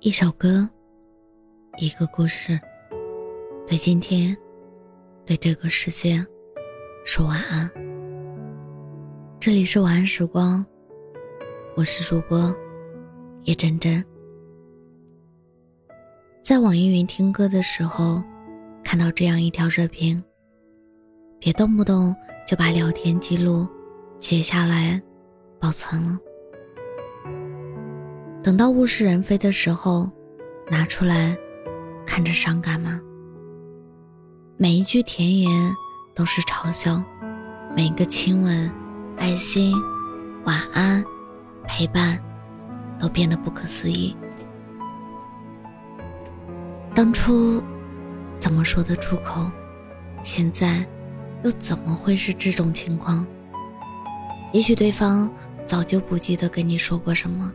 一首歌，一个故事，对今天，对这个世界，说晚安。这里是晚安时光，我是主播叶真真。在网易云听歌的时候，看到这样一条热评：别动不动就把聊天记录截下来保存了。等到物是人非的时候，拿出来看着伤感吗？每一句甜言都是嘲笑，每一个亲吻、爱心、晚安、陪伴，都变得不可思议。当初怎么说得出口？现在又怎么会是这种情况？也许对方早就不记得跟你说过什么。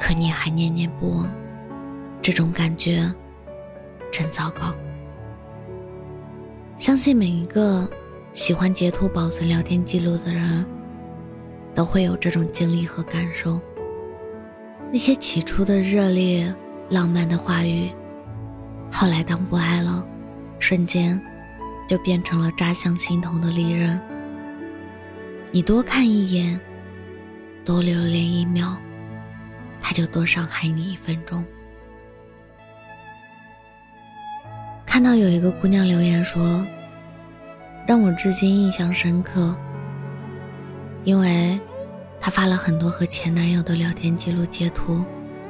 可你还念念不忘，这种感觉真糟糕。相信每一个喜欢截图保存聊天记录的人，都会有这种经历和感受。那些起初的热烈、浪漫的话语，后来当不爱了，瞬间就变成了扎向心头的利刃。你多看一眼，多留恋一秒。他就多伤害你一分钟。看到有一个姑娘留言说，让我至今印象深刻，因为她发了很多和前男友的聊天记录截图，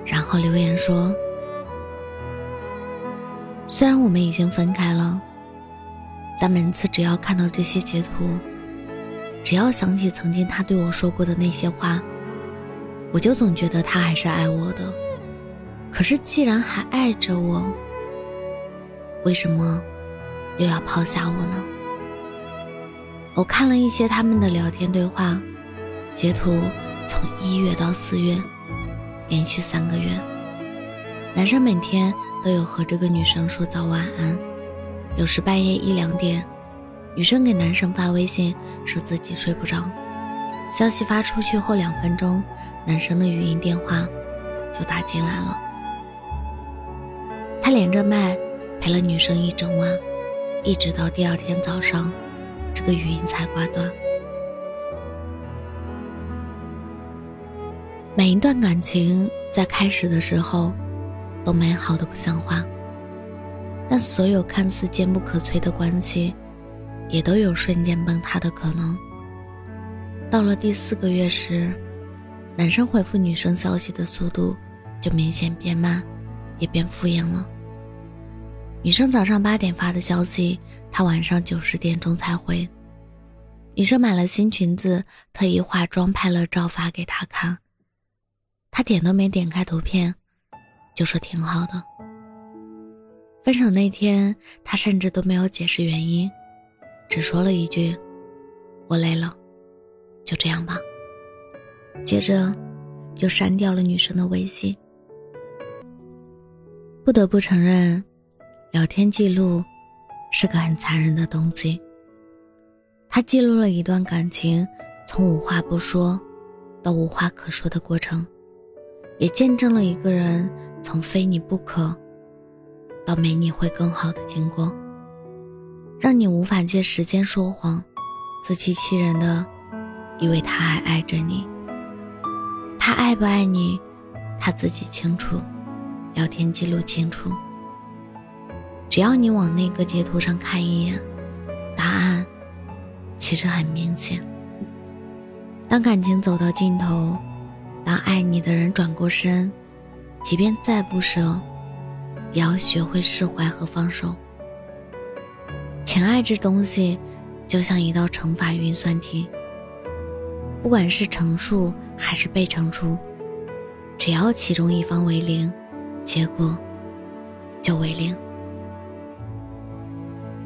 然后留言说，虽然我们已经分开了，但每次只要看到这些截图，只要想起曾经他对我说过的那些话。我就总觉得他还是爱我的，可是既然还爱着我，为什么又要抛下我呢？我看了一些他们的聊天对话截图，从一月到四月，连续三个月，男生每天都有和这个女生说早晚安，有时半夜一两点，女生给男生发微信说自己睡不着。消息发出去后两分钟，男生的语音电话就打进来了。他连着麦陪了女生一整晚，一直到第二天早上，这个语音才挂断。每一段感情在开始的时候都美好的不像话，但所有看似坚不可摧的关系，也都有瞬间崩塌的可能。到了第四个月时，男生回复女生消息的速度就明显变慢，也变敷衍了。女生早上八点发的消息，他晚上九十点钟才回。女生买了新裙子，特意化妆拍了照发给他看，他点都没点开图片，就说挺好的。分手那天，他甚至都没有解释原因，只说了一句：“我累了。”就这样吧。接着，就删掉了女生的微信。不得不承认，聊天记录是个很残忍的东西。它记录了一段感情从无话不说到无话可说的过程，也见证了一个人从非你不可到没你会更好的经过，让你无法借时间说谎，自欺欺人的。因为他还爱着你，他爱不爱你，他自己清楚，聊天记录清楚。只要你往那个截图上看一眼，答案其实很明显。当感情走到尽头，当爱你的人转过身，即便再不舍，也要学会释怀和放手。情爱这东西，就像一道乘法运算题。不管是乘数还是被乘数，只要其中一方为零，结果就为零。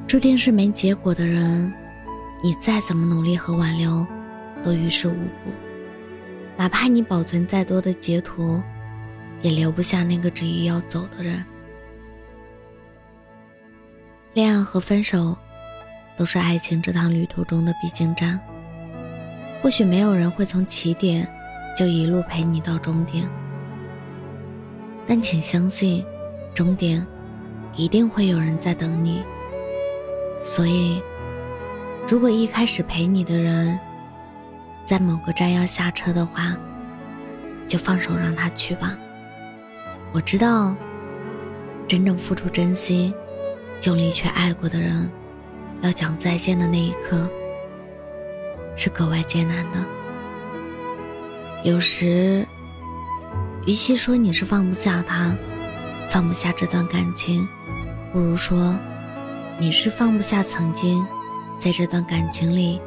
注定是没结果的人，你再怎么努力和挽留，都于事无补。哪怕你保存再多的截图，也留不下那个执意要走的人。恋爱和分手，都是爱情这趟旅途中的必经站。或许没有人会从起点就一路陪你到终点，但请相信，终点一定会有人在等你。所以，如果一开始陪你的人在某个站要下车的话，就放手让他去吧。我知道，真正付出真心、用力去爱过的人，要讲再见的那一刻是格外艰难的。有时，与其说你是放不下他，放不下这段感情，不如说。你是放不下曾经在这段感情里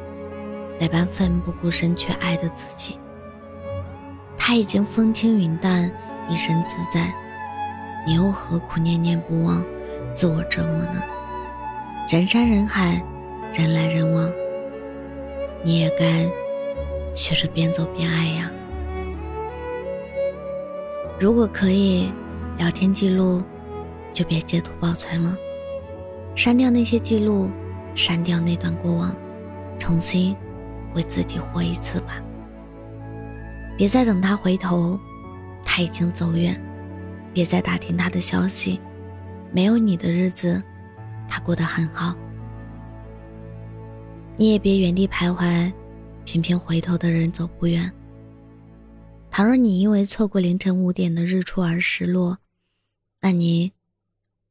那般奋不顾身去爱的自己。他已经风轻云淡，一身自在，你又何苦念念不忘，自我折磨呢？人山人海，人来人往，你也该学着边走边爱呀。如果可以，聊天记录就别截图保存了。删掉那些记录，删掉那段过往，重新为自己活一次吧。别再等他回头，他已经走远；别再打听他的消息，没有你的日子，他过得很好。你也别原地徘徊，频频回头的人走不远。倘若你因为错过凌晨五点的日出而失落，那你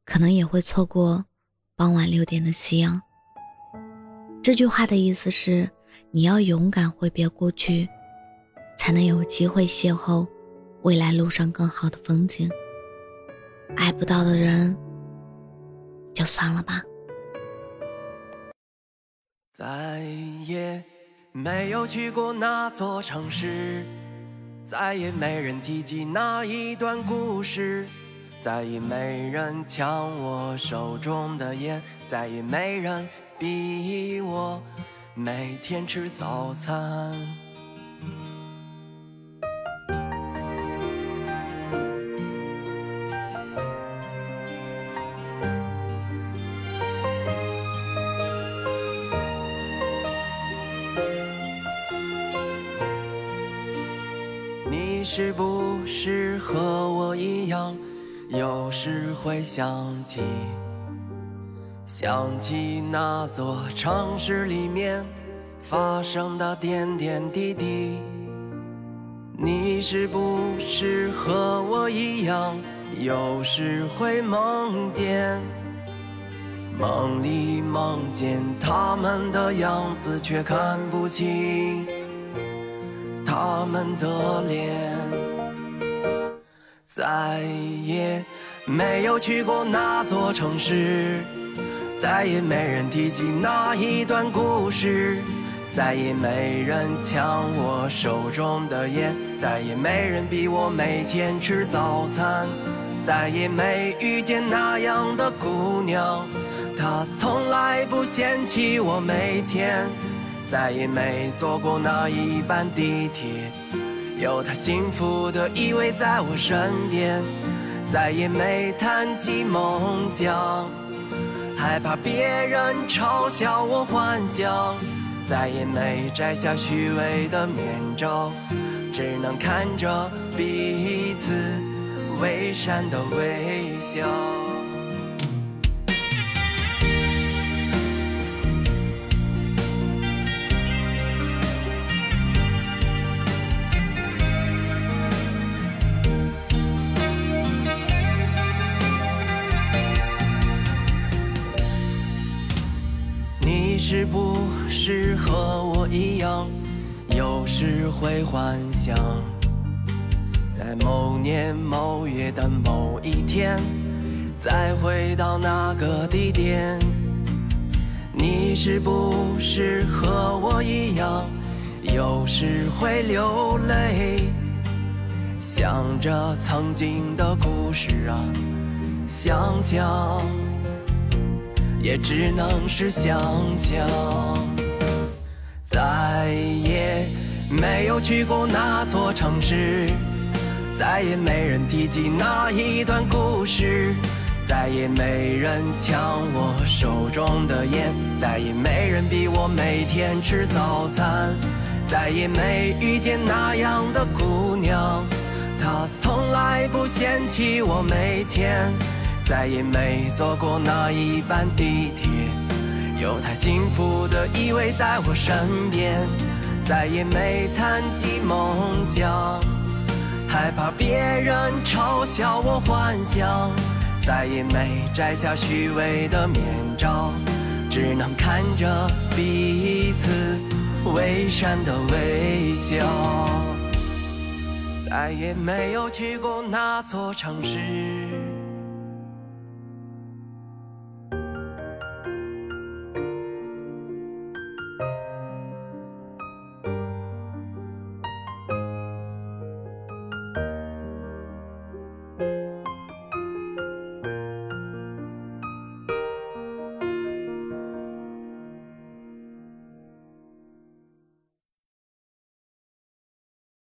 可能也会错过。傍晚六点的夕阳。这句话的意思是，你要勇敢挥别过去，才能有机会邂逅未来路上更好的风景。爱不到的人，就算了吧。再也没有去过那座城市，再也没人提及那一段故事。再也没人抢我手中的烟，再也没人逼我每天吃早餐。是不是和我一样？有时会想起，想起那座城市里面发生的点点滴滴。你是不是和我一样，有时会梦见，梦里梦见他们的样子，却看不清他们的脸。再也没有去过那座城市，再也没人提及那一段故事，再也没人抢我手中的烟，再也没人逼我每天吃早餐，再也没遇见那样的姑娘，她从来不嫌弃我没钱，再也没坐过那一班地铁。有他幸福的依偎在我身边，再也没谈及梦想，害怕别人嘲笑我幻想，再也没摘下虚伪的面罩，只能看着彼此微闪的微笑。是不是和我一样，有时会幻想，在某年某月的某一天，再回到那个地点？你是不是和我一样，有时会流泪，想着曾经的故事啊，想想。也只能是想象，再也没有去过那座城市，再也没人提及那一段故事，再也没人抢我手中的烟，再也没人逼我每天吃早餐，再也没遇见那样的姑娘。他从来不嫌弃我没钱，再也没坐过那一班地铁。有他幸福的依偎在我身边，再也没谈及梦想，害怕别人嘲笑我幻想，再也没摘下虚伪的面罩，只能看着彼此微闪的微笑。再也没有去过那座城市。